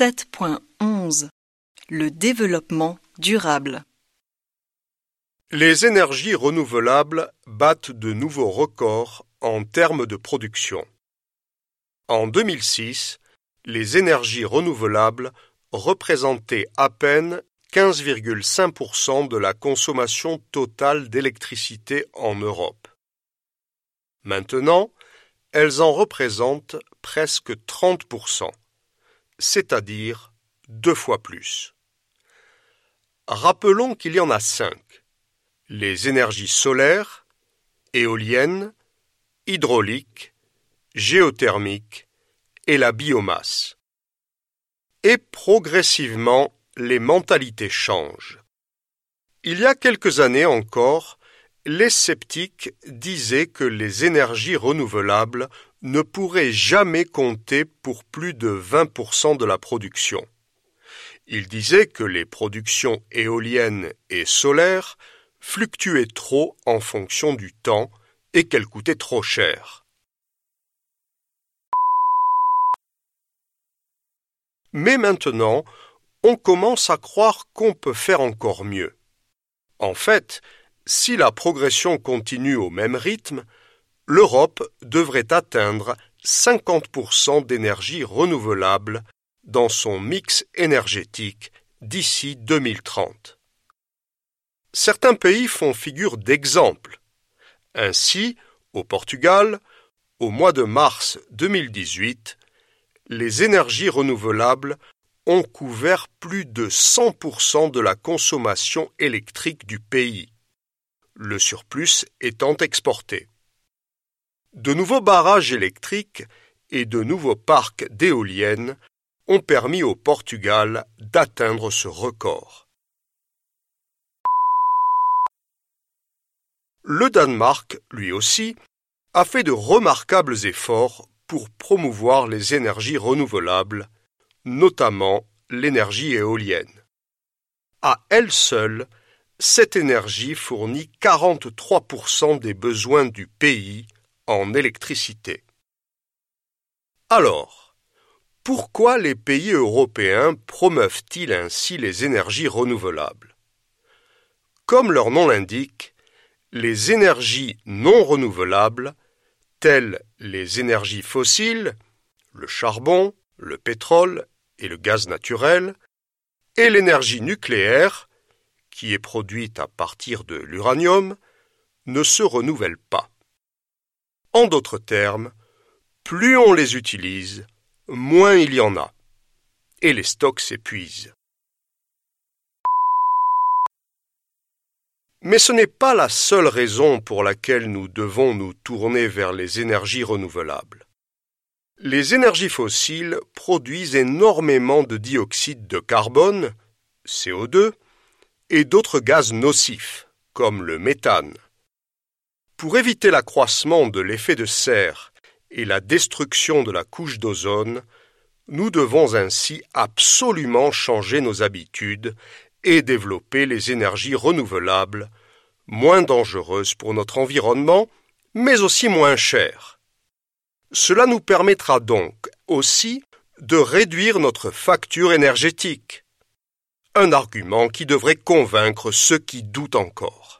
7.11 Le développement durable Les énergies renouvelables battent de nouveaux records en termes de production. En 2006, les énergies renouvelables représentaient à peine 15,5% de la consommation totale d'électricité en Europe. Maintenant, elles en représentent presque 30%, c'est-à-dire deux fois plus. Rappelons qu'il y en a cinq. Les énergies solaires, éoliennes, hydrauliques, géothermiques et la biomasse. Et progressivement, les mentalités changent. Il y a quelques années encore, les sceptiques disaient que les énergies renouvelables ne pourraient jamais compter pour plus de 20% de la production. Ils disaient que les productions éoliennes et solaires fluctuaient trop en fonction du temps et qu'elles coûtaient trop cher. Mais maintenant, on commence à croire qu'on peut faire encore mieux. En fait, si la progression continue au même rythme, l'Europe devrait atteindre 50% d'énergie renouvelable dans son mix énergétique d'ici 2030. Certains pays font figure d'exemple. Ainsi, au Portugal, au mois de mars 2018, les énergies renouvelables ont couvert plus de 100% de la consommation électrique du pays, le surplus étant exporté. De nouveaux barrages électriques et de nouveaux parcs d'éoliennes ont permis au Portugal d'atteindre ce record. Le Danemark, lui aussi, a fait de remarquables efforts pour promouvoir les énergies renouvelables, notamment l'énergie éolienne. À elle seule, cette énergie fournit 43% des besoins du pays en électricité. Alors, pourquoi les pays européens promeuvent-ils ainsi les énergies renouvelables? Comme leur nom l'indique, les énergies non renouvelables telles les énergies fossiles, le charbon, le pétrole et le gaz naturel, et l'énergie nucléaire, qui est produite à partir de l'uranium, ne se renouvellent pas. En d'autres termes, plus on les utilise, moins il y en a, et les stocks s'épuisent. Mais ce n'est pas la seule raison pour laquelle nous devons nous tourner vers les énergies renouvelables. Les énergies fossiles produisent énormément de dioxyde de carbone, CO2, et d'autres gaz nocifs, comme le méthane. Pour éviter l'accroissement de l'effet de serre et la destruction de la couche d'ozone, nous devons ainsi absolument changer nos habitudes et développer les énergies renouvelables, moins dangereuses pour notre environnement, mais aussi moins chères. Cela nous permettra donc aussi de réduire notre facture énergétique, un argument qui devrait convaincre ceux qui doutent encore.